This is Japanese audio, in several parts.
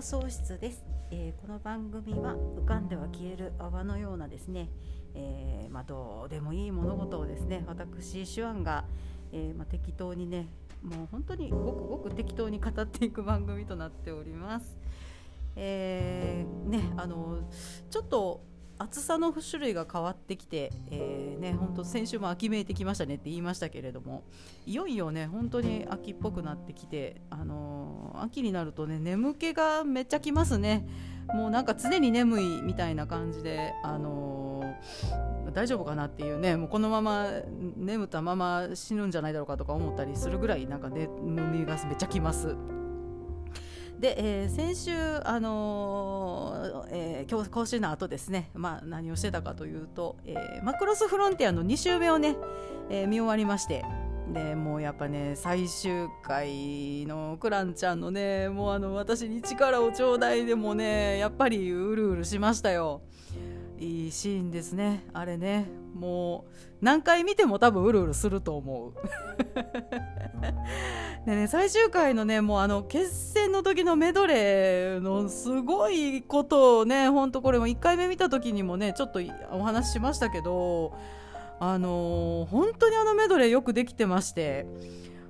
放送室です、えーこの番組は浮かんでは消える泡のようなですね、えーまあ、どうでもいい物事をですね私手腕が、えーまあ、適当にねもう本当にごくごく適当に語っていく番組となっております。えーねあのちょっと暑さの種類が変わってきて、えーね、本当先週も秋めいてきましたねって言いましたけれどもいよいよね本当に秋っぽくなってきて、あのー秋になるとね眠気がめっちゃきますねもうなんか常に眠いみたいな感じで、あのー大丈夫かなっていうねもうこのまま眠ったまま死ぬんじゃないだろうかとか思ったりするぐらいなんかね眠みがめっちゃきます。で、えー先週、あのーえー今日講習の後ですね、まあ、何をしてたかというと、えーマクロスフロンティアの2週目をね、えー見終わりましてでもうやっぱね最終回のクランちゃんのねもうあの私に力をちょうだいでもねやっぱりうるうるしましたよ。いいシーンですね。あれね。もう何回見ても多分うるうるすると思う。でね最終回のねもうあの決戦の時のメドレーのすごいことをね本当これも1回目見た時にもねちょっとお話ししましたけどあのー本当にあのメドレーよくできてまして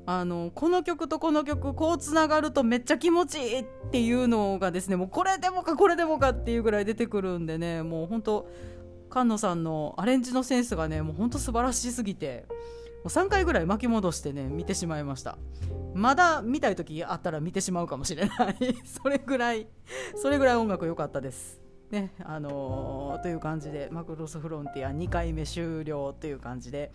あのこの曲とこの曲こうつながるとめっちゃ気持ちいいっていうのがですねもうこれでもかこれでもかっていうぐらい出てくるんでねもう本当菅野さんのアレンジのセンスがねもう本当素晴らしすぎてもう3回ぐらい巻き戻してね見てしまいました。まだ見たい時あったら見てしまうかもしれない。それぐらいそれぐらい音楽良かったです。ねあのーという感じでマクロスフロンティア2回目終了という感じで。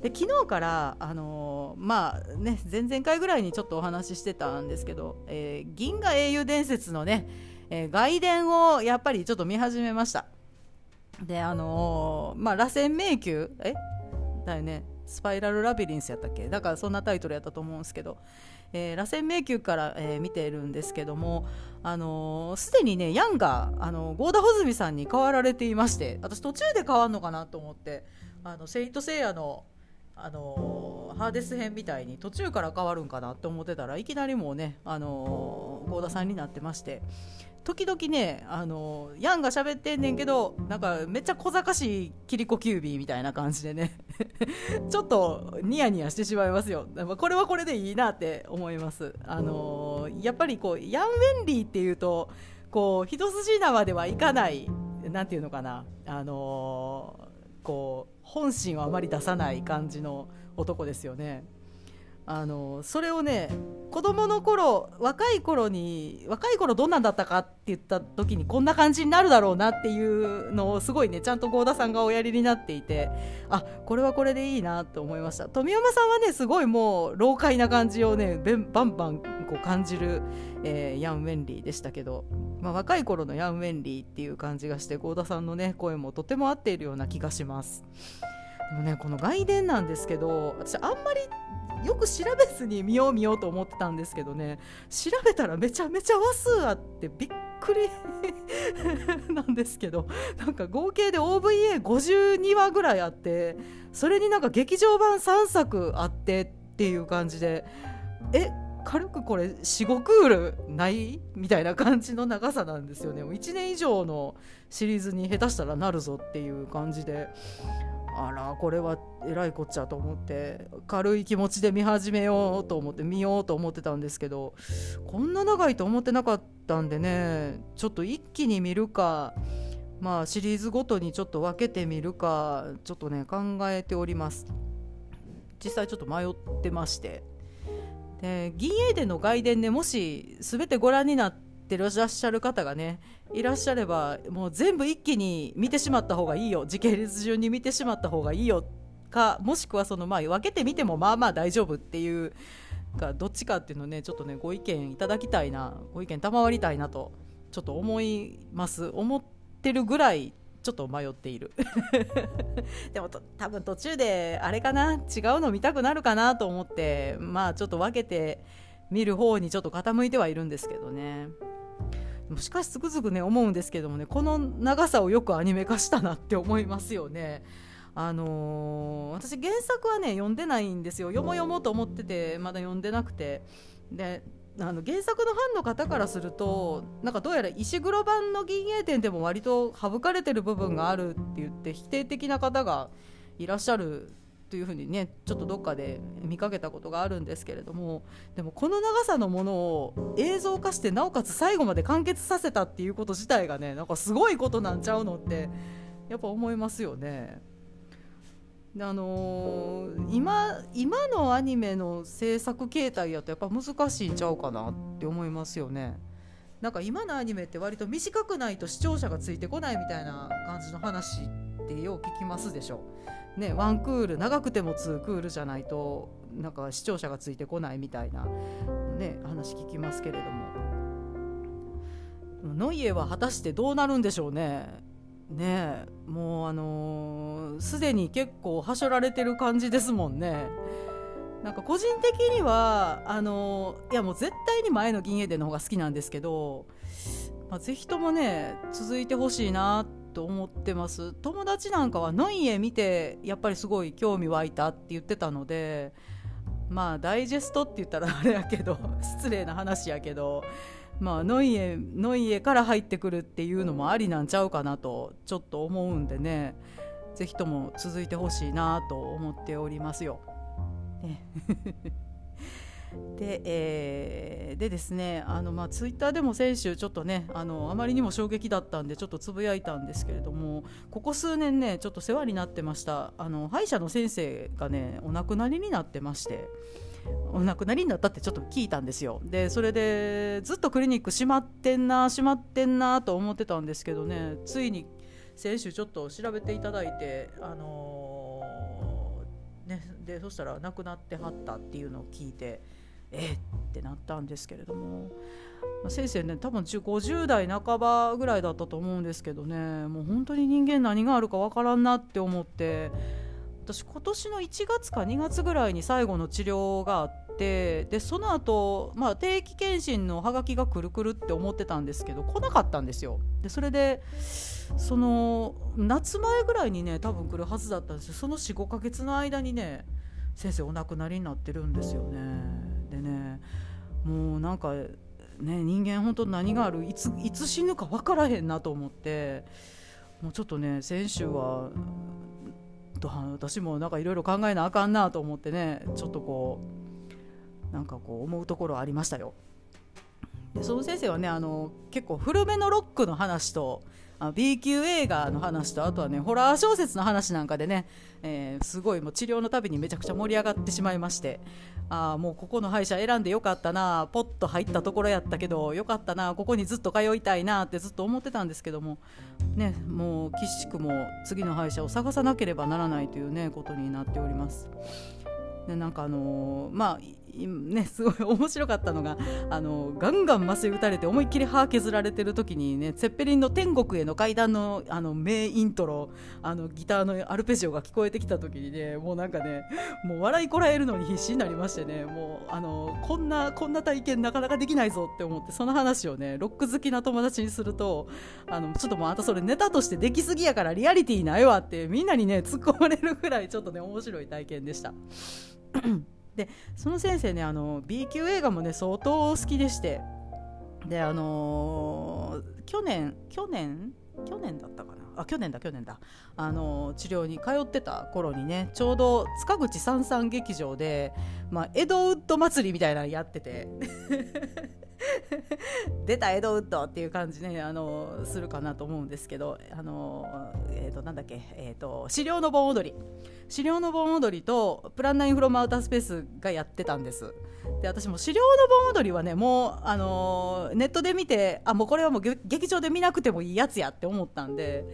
で昨日から、あのーまあね、前々回ぐらいにちょっとお話ししてたんですけど、えー銀河英雄伝説のね、えー外伝をやっぱりちょっと見始めました。であのまあ螺旋迷宮？え？だよね。スパイラルラビリンスやったっけ？だからそんなタイトルやったと思うんですけど、えー螺旋迷宮から、えー見てるんですけどもあのーすでにねヤンがあの郷田穂積さんに変わられていまして私途中で変わるのかなと思ってあのセイント・セイヤのあのーハーデス編みたいに途中から変わるんかなって思ってたらいきなりもうね、あの、郷田さんになってまして。時々ね、あのーヤンが喋ってんねんけどなんかめっちゃ小賢しいキリコキュービーみたいな感じでね。ちょっとニヤニヤしてしまいますよ。これはこれでいいなって思います、あのやっぱりこうヤン・ウェンリーっていうとこう一筋縄ではいかないなんていうのかな。あのこう本心をあまり出さない感じの男ですよね。あのそれをね子供の頃若い頃に若い頃どんなんだったかって言った時にこんな感じになるだろうなっていうのをすごいねちゃんと郷田さんがおやりになっていてあこれはこれでいいなと思いました。富山さんはねすごいもう老快な感じをねバンバンこう感じる、えーヤン・ウェンリーでしたけど、まあ、若い頃のヤン・ウェンリーっていう感じがして郷田さんのね声もとても合っているような気がします。でもねこの外伝なんですけど私あんまりよく調べずに見よう見ようと思ってたんですけどね調べたらめちゃめちゃ話数あってびっくり なんですけどなんか合計で OVA52 話ぐらいあってそれになんか劇場版3作あってっていう感じでえ軽くこれ45クールない？みたいな感じの長さなんですよね。1年以上のシリーズに下手したらなるぞっていう感じで。あらこれはえらいこっちゃと思って軽い気持ちで見始めようと思って見ようと思ってたんですけどこんな長いと思ってなかったんでねちょっと一気に見るかまあシリーズごとにちょっと分けてみるかちょっとね考えております。実際ちょっと迷ってまして。で銀英伝の外伝でもし全てご覧になっててらっしゃる方がねいらっしゃればもう全部一気に見てしまった方がいいよ。時系列順に見てしまった方がいいよかもしくはそのまあ分けてみてもまあまあ大丈夫っていうかどっちかっていうのねちょっとねご意見いただきたいなご意見賜りたいなとちょっと思います。思ってるぐらいちょっと迷っている。でもと多分途中であれかな違うの見たくなるかなと思ってまあちょっと分けて見る方にちょっと傾いてはいるんですけどね。しかしつくづくね思うんですけどもねこの長さをよくアニメ化したなって思いますよね。あのー私原作はね読んでないんですよ。読もう読もうと思っててまだ読んでなくて。であの原作のファンの方からするとなんかどうやら石黒版の銀英伝でも割と省かれてる部分があるって言って否定的な方がいらっしゃるというふうにねちょっとどっかで見かけたことがあるんですけれどもでもこの長さのものを映像化してなおかつ最後まで完結させたっていうこと自体がねなんかすごいことなんちゃうのってやっぱ思いますよね。あのー、今今のアニメの制作形態やとやっぱ難しいんちゃうかなって思いますよね。なんか今のアニメって割と短くないと視聴者がついてこないみたいな感じの話ってよう聞きますでしょ。ね、ワンクール長くても2クールじゃないとなんか視聴者がついてこないみたいな、ね、話聞きますけれどもノイエは果たしてどうなるんでしょうね。ねもうあのす、でに結構はしょられてる感じですもんね。なんか個人的にはあのいやもう絶対に前の銀英伝の方が好きなんですけど、まあ、ぜひともね続いてほしいなっと思ってます友達なんかはノイエ見てやっぱりすごい興味湧いたって言ってたのでまあダイジェストって言ったらあれやけど 失礼な話やけどまあ、ノイエノイエから入ってくるっていうのもありなんちゃうかなとちょっと思うんでねぜひとも続いてほしいなと思っておりますよ。ねで,、えー、でですねあの、まあ、ツイッターでも先週ちょっとねあのあまりにも衝撃だったんでちょっとつぶやいたんですけれどもここ数年ねちょっと世話になってましたあの歯医者の先生がねお亡くなりになってまして。お亡くなりになったってちょっと聞いたんですよでそれでずっとクリニック閉まってんな閉まってんなと思ってたんですけどねついに先週ちょっと調べていただいてあのー、ねでそしたら亡くなってはったっていうのを聞いてえってなったんですけれども、まあ、先生ね多分50代半ばぐらいだったと思うんですけどね。もう本当に人間何があるかわからんなって思って。私今年の1月か2月ぐらいに最後の治療があってでその後、まあ定期検診のハガキがくるくるって思ってたんですけど来なかったんですよ。でそれでその夏前ぐらいにね多分来るはずだったんですよ。その45ヶ月の間にね先生お亡くなりになってるんですよね。でねもうなんかね人間本当何があるいついつ死ぬか分からへんなと思ってもうちょっとね先週は私もなんかいろいろ考えなあかんなと思ってねちょっとこうなんかこう思うところありましたよ。でその先生はねあの結構古めのロックの話とあ B 級映画の話とあとはねホラー小説の話なんかでね、えー、すごいもう治療のたびにめちゃくちゃ盛り上がってしまいましてあもうここの歯医者選んでよかったなポッと入ったところやったけどよかったなここにずっと通いたいなってずっと思ってたんですけどもねもう岸くも次の歯医者を探さなければならないというねことになっております。でなんかあのー、まあね、すごい 面白かったのがあのガンガン麻酔打たれて思いっきり歯削られてる時にねツェッペリンの天国への階段のあの名イントロあのギターのアルペジオが聞こえてきた時にねもうなんかねもう笑いこらえるのに必死になりましてねもうあのこんなこんな体験なかなかできないぞって思ってその話をねロック好きな友達にするとあのちょっともうあんたそれネタとしてできすぎやからリアリティないわってみんなにね突っ込まれるぐらいちょっとね面白い体験でした。でその先生ねあの B 級映画もね相当好きでして。であのー、去年去年去年だったかな。あ去年だ去年だ。あの治療に通ってた頃にねちょうど塚口三三劇場で、まあ、エドウッド祭りみたいなのやってて。出たエドウッドっていう感じねあのするかなと思うんですけどあの、えーと、なんだっけ、えーと、資料の盆踊り。資料の盆踊りとプランナインフロムアウタースペースがやってたんです。で私も資料の盆踊りはねもうあのネットで見てあもうこれはもう劇場で見なくてもいいやつやって思ったんで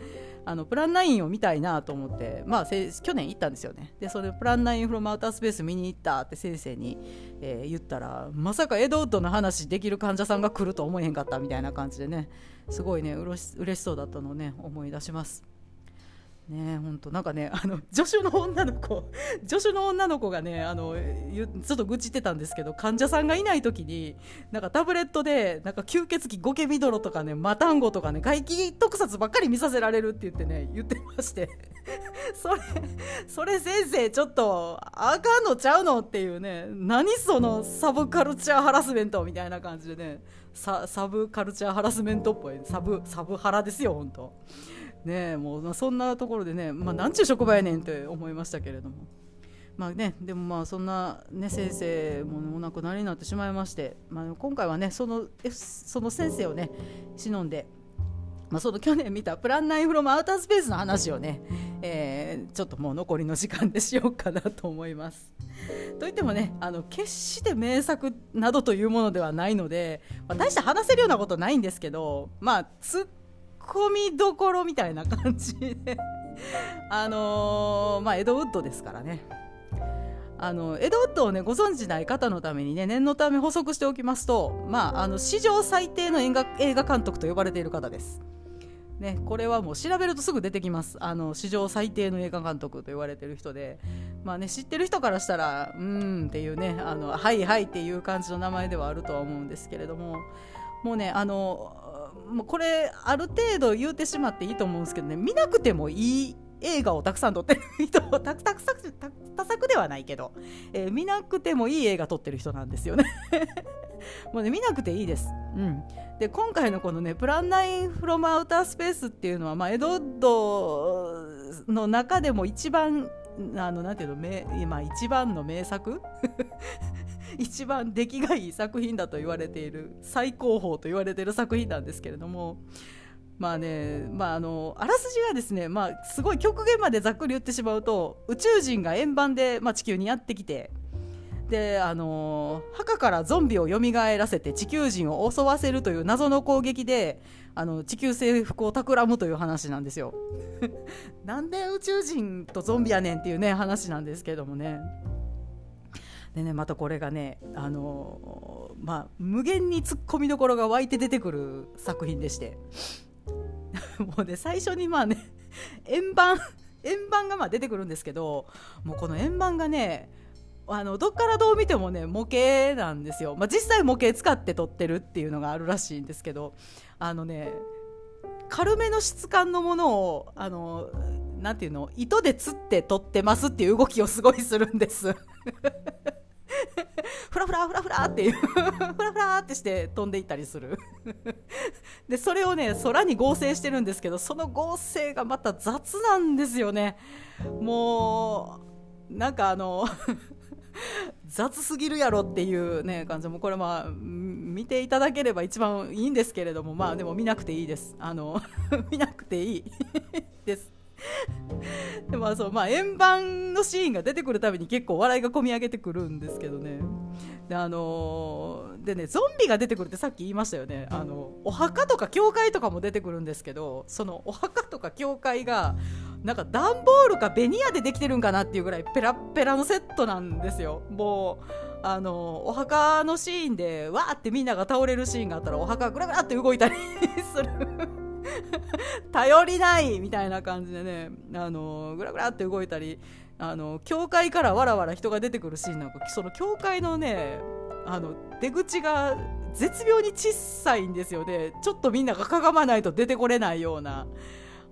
あのプラン9を見たいなと思って、まあ、去年行ったんですよね。でそれプラン9フロムアウタースペース見に行ったって先生に、えー、言ったらまさかエドウッドの話できる患者さんが来ると思えへんかったみたいな感じでねすごいねうれしそうだったのをね思い出します。ね本当なんかねあの助手の女の子助手の女の子がねあのちょっと愚痴ってたんですけど患者さんがいない時になんかタブレットでなんか吸血鬼ゴケビドロとかねマタンゴとかね怪奇特撮ばっかり見させられるって言ってね言ってまして それそれ先生ちょっとあかんのちゃうのっていうね何そのサブカルチャーハラスメントみたいな感じでねサブカルチャーハラスメントっぽいサブサブハラですよ本当。ねもう、まあ、そんなところでね、まあ、なんちゅう職場やねんって思いましたけれども。まあね、でもまあそんな、ね、先生もお亡くなりになってしまいまして、まあ、今回はねそのその先生をね忍んで、まあ、その去年見た「プランナインフロムアウタースペース」の話をね、えー、ちょっともう残りの時間でしようかなと思います。といってもねあの決して名作などというものではないので、まあ、大して話せるようなことないんですけどまあ込みどころみたいな感じで あのー、まあ、エドウッドですからね。あのエドウッドをねご存じない方のためにね念のため補足しておきますと、まあ、あの史上最低の映画映画監督と呼ばれている方です。ね、これはもう調べるとすぐ出てきますあの史上最低の映画監督と言われてる人で、まあね、知ってる人からしたらうーんっていうねあのはいはいっていう感じの名前ではあるとは思うんですけれどももうねあのもうこれある程度言うてしまっていいと思うんですけどね。見なくてもいい映画をたくさん撮ってる人たくたくさん多作ではないけど、えー、見なくてもいい映画撮ってる人なんですよね。もうね見なくていいです。うん、で今回のこのね「プランナイン・フロム・アウター・スペース」っていうのは、まあ、エドッドの中でも一番あのなんていうの名今一番の名作？一番出来がいい作品だと言われている最高峰と言われている作品なんですけれどもまあね、まあ、あのあらすじはですね、まあ、すごい極限までざっくり言ってしまうと宇宙人が円盤で、まあ、地球にやってきてであの墓からゾンビを蘇らせて地球人を襲わせるという謎の攻撃であの地球征服を企むという話なんですよ。なんで宇宙人とゾンビやねんっていうね話なんですけどもね。でねまたこれがねあのー、まあ無限にツッコミどころが湧いて出てくる作品でして。もうね最初にまあね円盤円盤がまあ出てくるんですけどもうこの円盤がねあのどっからどう見てもね模型なんですよ、まあ、実際模型使って撮ってるっていうのがあるらしいんですけどあのね軽めの質感のものをあのなんていうの糸で釣って撮ってますっていう動きをすごいするんです。フラフラフラフラっていうフラフラってして飛んでいったりする。でそれをね空に合成してるんですけどその合成がまた雑なんですよね。もうなんかあの 雑すぎるやろっていうね感じ。もこれまあ見ていただければ一番いいんですけれどもまあでも見なくていいです。あの見なくていいです でもそうまあ円盤のシーンが出てくるたびに結構笑いがこみ上げてくるんですけどね。であのー、でねゾンビが出てくるってさっき言いましたよね。あのお墓とか教会とかも出てくるんですけどそのお墓とか教会がなんか段ボールかベニヤでできてるんかなっていうぐらいペラペラのセットなんですよ。もうあのお墓のシーンでわーってみんなが倒れるシーンがあったらお墓がぐらぐらって動いたり する。頼りないみたいな感じでねあのぐらぐらって動いたりあの教会からわらわら人が出てくるシーンなんかその教会のねあの出口が絶妙に小さいんですよねちょっとみんながかがまないと出てこれないような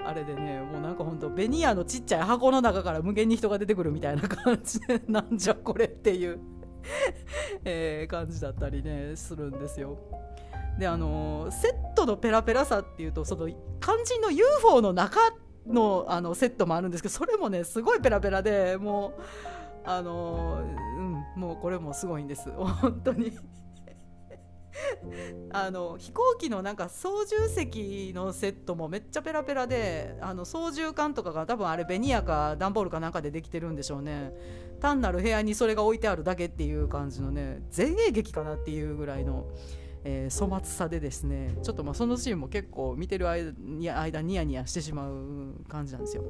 あれでねもうなんかほんとベニヤのちっちゃい箱の中から無限に人が出てくるみたいな感じでなんじゃこれっていうえー、感じだったりねするんですよ。であのセットのペラペラさっていうとその肝心の UFO の中のあのセットもあるんですけどそれもねすごいペラペラでもうあのうんもうこれもすごいんです。本当に。あの飛行機のなんか操縦席のセットもめっちゃペラペラであの操縦桿とかが多分あれベニヤか段ボールかなんかでできてるんでしょうね。単なる部屋にそれが置いてあるだけっていう感じのね前衛劇かなっていうぐらいの。えー、粗末さでですねちょっとまあそのシーンも結構見てる間間ニヤニヤしてしまう感じなんですよ。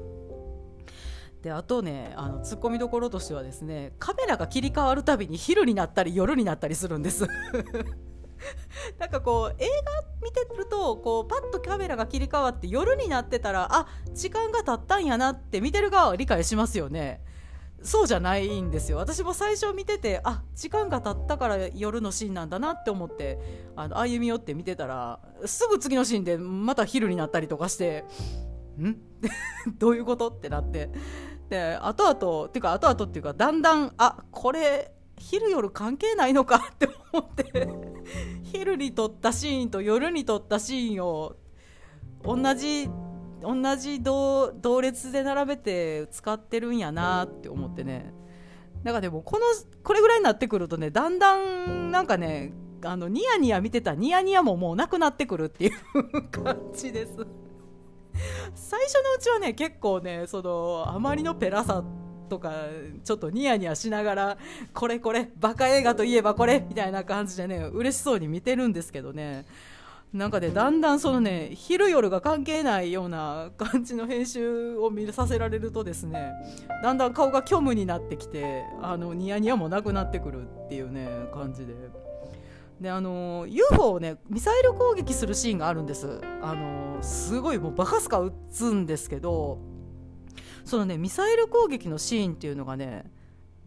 であとねあのツッコミどころとしてはですねカメラが切り替わるたびに昼になったり夜になったりするんです なんかこう映画見てるとこうパッとカメラが切り替わって夜になってたらあ時間が経ったんやなって見てる側は理解しますよねそうじゃないんですよ。私も最初見ててあ時間が経ったから夜のシーンなんだなって思ってあの歩み寄って見てたらすぐ次のシーンでまた昼になったりとかしてん？どういうこと？ってなって。で後々っていうか後々っていうかだんだんあこれ昼夜関係ないのかって思って 昼に撮ったシーンと夜に撮ったシーンを同じ同じ同同列で並べて使ってるんやなって思ってね。だかでもこのこれぐらいになってくるとねだんだんなんかねあのニヤニヤ見てたニヤニヤももうなくなってくるっていう感じです。最初のうちはね結構ねそのあまりのペラさとかちょっとニヤニヤしながらこれこれバカ映画といえばこれみたいな感じでね嬉しそうに見てるんですけどね。なんかねだんだんそのね昼夜が関係ないような感じの編集を見させられるとですねだんだん顔が虚無になってきてあのニヤニヤもなくなってくるっていうね感じで。であの UFO をねミサイル攻撃するシーンがあるんですあのすごいもうバカすか撃つんですけどそのねミサイル攻撃のシーンっていうのがね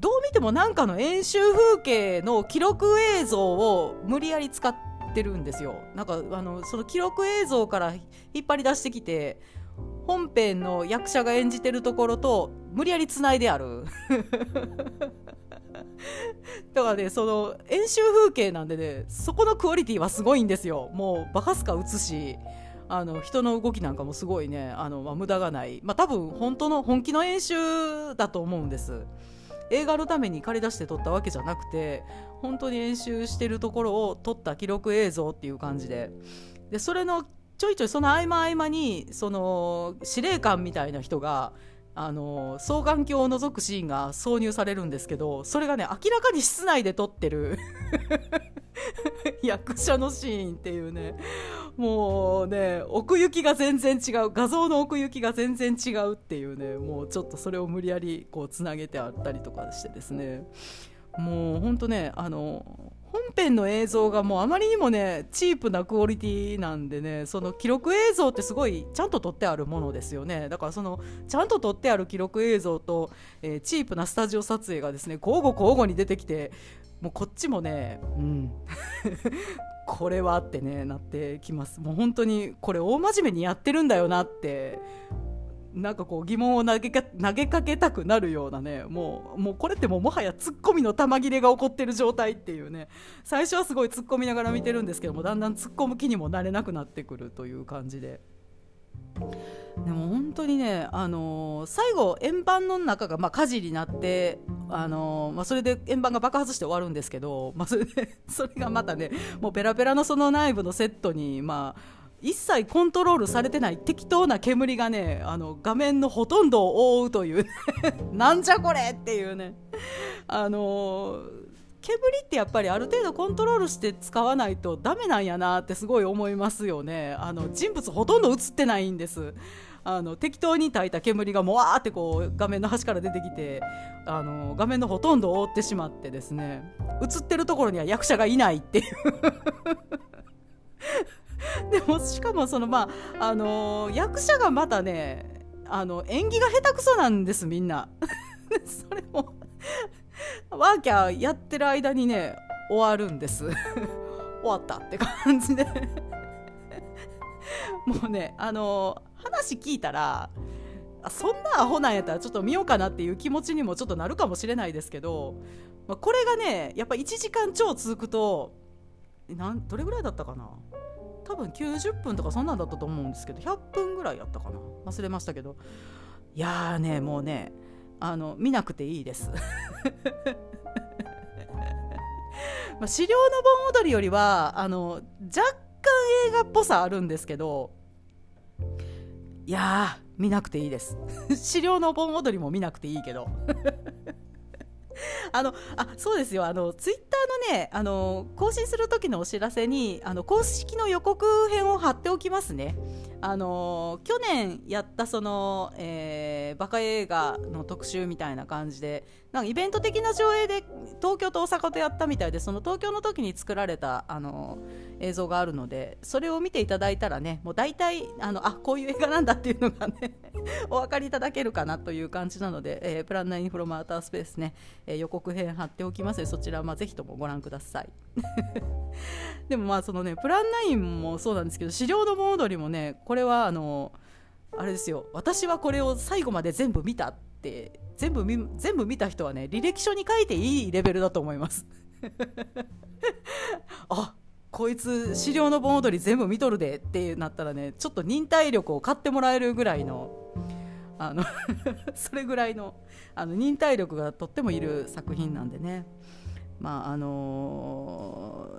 どう見てもなんかの演習風景の記録映像を無理やり使ってってるんですよ。なんかあのその記録映像から引っ張り出してきて本編の役者が演じてるところと無理やりつないである。だからねその演習風景なんでねそこのクオリティはすごいんですよ。もうバカすか打つしあの人の動きなんかもすごいねあの、まあ、無駄がない、まあ、多分本当の本気の演習だと思うんです。映画のために借り出して撮ったわけじゃなくて本当に演習してるところを撮った記録映像っていう感じで。でそれのちょいちょいその合間合間にその司令官みたいな人があの双眼鏡を覗くシーンが挿入されるんですけどそれがね明らかに室内で撮ってる 役者のシーンっていうねもうね奥行きが全然違う画像の奥行きが全然違うっていうねもうちょっとそれを無理やりこうつなげてあったりとかしてですね。もうほんとねあの本編の映像がもうあまりにもねチープなクオリティなんでねその記録映像ってすごいちゃんと撮ってあるものですよね。だからそのちゃんと撮ってある記録映像と、えー、チープなスタジオ撮影がですね交互交互に出てきてもうこっちもねうん。これはってねなってきます。もう本当にこれ大真面目にやってるんだよなってなんかこう疑問を投げか投げかけたくなるようなねもうもうこれってもうもはやツッコミの玉切れが起こってる状態っていうね最初はすごい突っ込みながら見てるんですけどもだんだん突っ込む気にもなれなくなってくるという感じで。でも本当にね、あのー、最後、円盤の中が、まあ、火事になって、あのー、まあ、それで円盤が爆発して終わるんですけど、まあ、それで それがまたねもうペラペラのその内部のセットに、まあ、一切コントロールされてない適当な煙がねあの画面のほとんどを覆うという、ね、なんじゃこれっていうね。あの煙ってやっぱりある程度コントロールして使わないとダメなんやなってすごい思いますよね。あの人物ほとんど映ってないんです。あの適当に焚いた煙がもわーってこう画面の端から出てきてあの画面のほとんどを覆ってしまってですね。映ってるところには役者がいないっていう。でもしかもそのまああのー、役者がまたねあの演技が下手くそなんですみんな。それもワーキャーやってる間にね終わるんです。終わったって感じで。もうねあのー、話聞いたらそんなアホなんやったらちょっと見ようかなっていう気持ちにもちょっとなるかもしれないですけど、まあ、これがねやっぱ1時間超続くとなんどれぐらいだったかな？多分90分とかそんなんだったと思うんですけど100分ぐらいやったかな。忘れましたけど。いやーねもうねあの見なくていいです。まあ、資料の盆踊りよりはあの若干映画っぽさあるんですけどいやー見なくていいです。資料の盆踊りも見なくていいけど。あのあそうですよ。あのツイッターのねあの更新する時のお知らせにあの公式の予告編を貼っておきますね。あの去年やったその、えー、バカ映画の特集みたいな感じでなんかイベント的な上映で東京と大阪とやったみたいでその東京の時に作られた、あの映像があるのでそれを見ていただいたらねもう大体あのあこういう映画なんだっていうのがね お分かりいただけるかなという感じなので、えー、プランナインフロムアウタースペースね、えー、予告編貼っておきます。のでそちらはまあぜひともご覧ください。でもまあそのねプランナインもそうなんですけど資料の盆踊りもねこれこれはあのあれですよ。私はこれを最後まで全部見たって全部全部見た人はね履歴書に書いていいレベルだと思います。あこいつ資料の盆踊り全部見とるでってなったらねちょっと忍耐力を買ってもらえるぐらいのあの それぐらいのあの忍耐力がとってもいる作品なんでね。まああの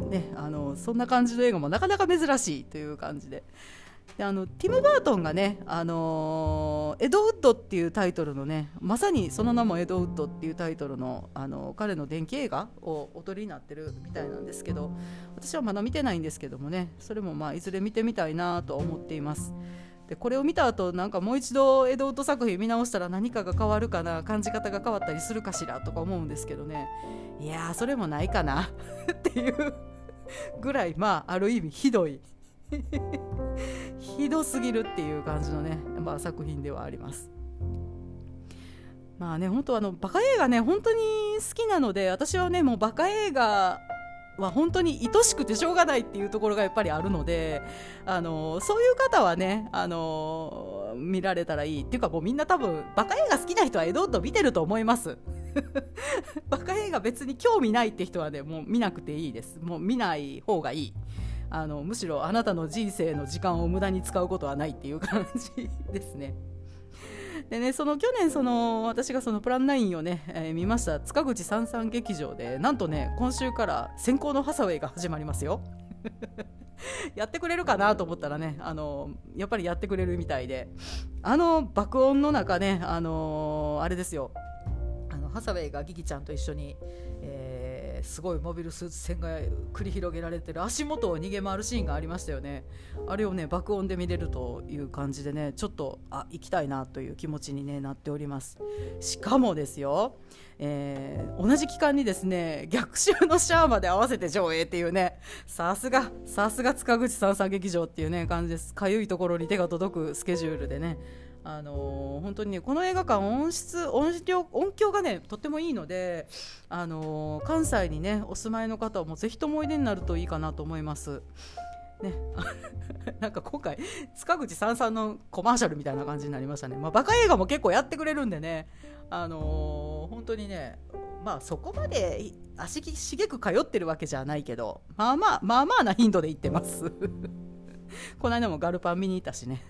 ー、ねあのそんな感じの映画もなかなか珍しいという感じで。であのティム・バートンがね、あのー、エドウッドっていうタイトルのねまさにその名もエドウッドっていうタイトルの、あの彼の電気映画をおとりになってるみたいなんですけど私はまだ見てないんですけどもねそれもまあいずれ見てみたいなと思っています。でこれを見た後なんかもう一度エドウッド作品見直したら何かが変わるかな感じ方が変わったりするかしらとか思うんですけどね。いやそれもないかな っていうぐらいまあある意味ひどいひどすぎるっていう感じのね、まあ、作品ではあります。まあね、本当あのバカ映画ね本当に好きなので私はねもうバカ映画は本当に愛しくてしょうがないっていうところがやっぱりあるのであのそういう方はねあの見られたらいいっていうかもうみんな多分バカ映画好きな人はエドッド見てると思います。バカ映画別に興味ないって人はねもう見なくていいです。もう見ない方がいい。あのむしろあなたの人生の時間を無駄に使うことはないっていう感じですね。でね、その去年その私がそのプラン9をね、えー、見ました塚口三三劇場でなんとね今週から先行のハサウェイが始まりますよ。やってくれるかなと思ったらねあのやっぱりやってくれるみたいであの爆音の中ねあのあれですよあのハサウェイがギギちゃんと一緒に、えーすごいモビルスーツ戦が繰り広げられてる足元を逃げ回るシーンがありましたよね。あれをね爆音で見れるという感じでねちょっとあ行きたいなという気持ちに、ね、なっております。しかもですよ、えー、同じ期間にですね逆襲のシャアまで合わせて上映っていうねさすがさすが塚口三三劇場っていうね感じです。かゆいところに手が届くスケジュールでね。あのー、本当にねこの映画館音質音量音響がねとってもいいので、あのー、関西にねお住まいの方はもうぜひともおいでになるといいかなと思います。ね、なんか今回塚口さんさんのコマーシャルみたいな感じになりましたね、まあ、バカ映画も結構やってくれるんでね、あのー、本当にねまあそこまで足しげく通ってるわけじゃないけどまあまあまあまあな頻度で行ってます。この間もガルパン見に行ったしね。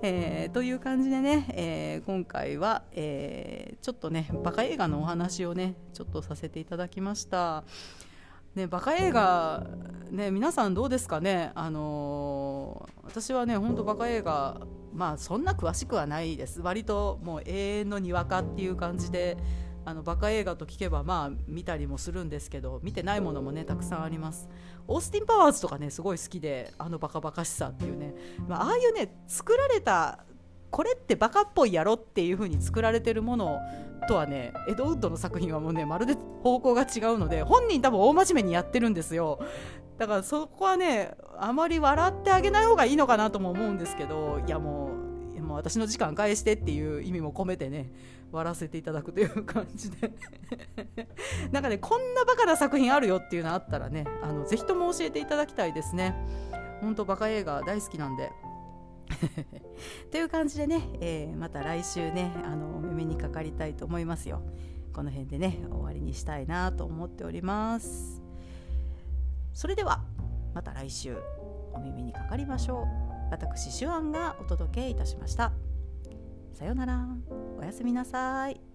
えー、という感じでね、えー、今回は、えー、ちょっとねバカ映画のお話をねちょっとさせていただきました。ね、バカ映画、ね、皆さんどうですかね、あのー、私はね、本当バカ映画、まあそんな詳しくはないです、割ともう永遠のにわかっていう感じで、あのバカ映画と聞けばまあ見たりもするんですけど見てないものもねたくさんあります。オースティン・パワーズとかねすごい好きであのバカバカしさっていうね、まあ、ああいうね作られたこれってバカっぽいやろっていう風に作られてるものとはねエドウッドの作品はもうねまるで方向が違うので本人多分大真面目にやってるんですよ。だからそこはねあまり笑ってあげない方がいいのかなとも思うんですけどいやもうもう私の時間返してっていう意味も込めてね割らせていただくという感じで。なんかねこんなバカな作品あるよっていうのあったらねあのぜひとも教えていただきたいですね。本当バカ映画大好きなんで。という感じでね、えー、また来週ねあのお耳にかかりたいと思いますよ。この辺でね終わりにしたいなと思っております。それではまた来週お耳にかかりましょう。私手腕がお届けいたしました。さようなら。おやすみなさい。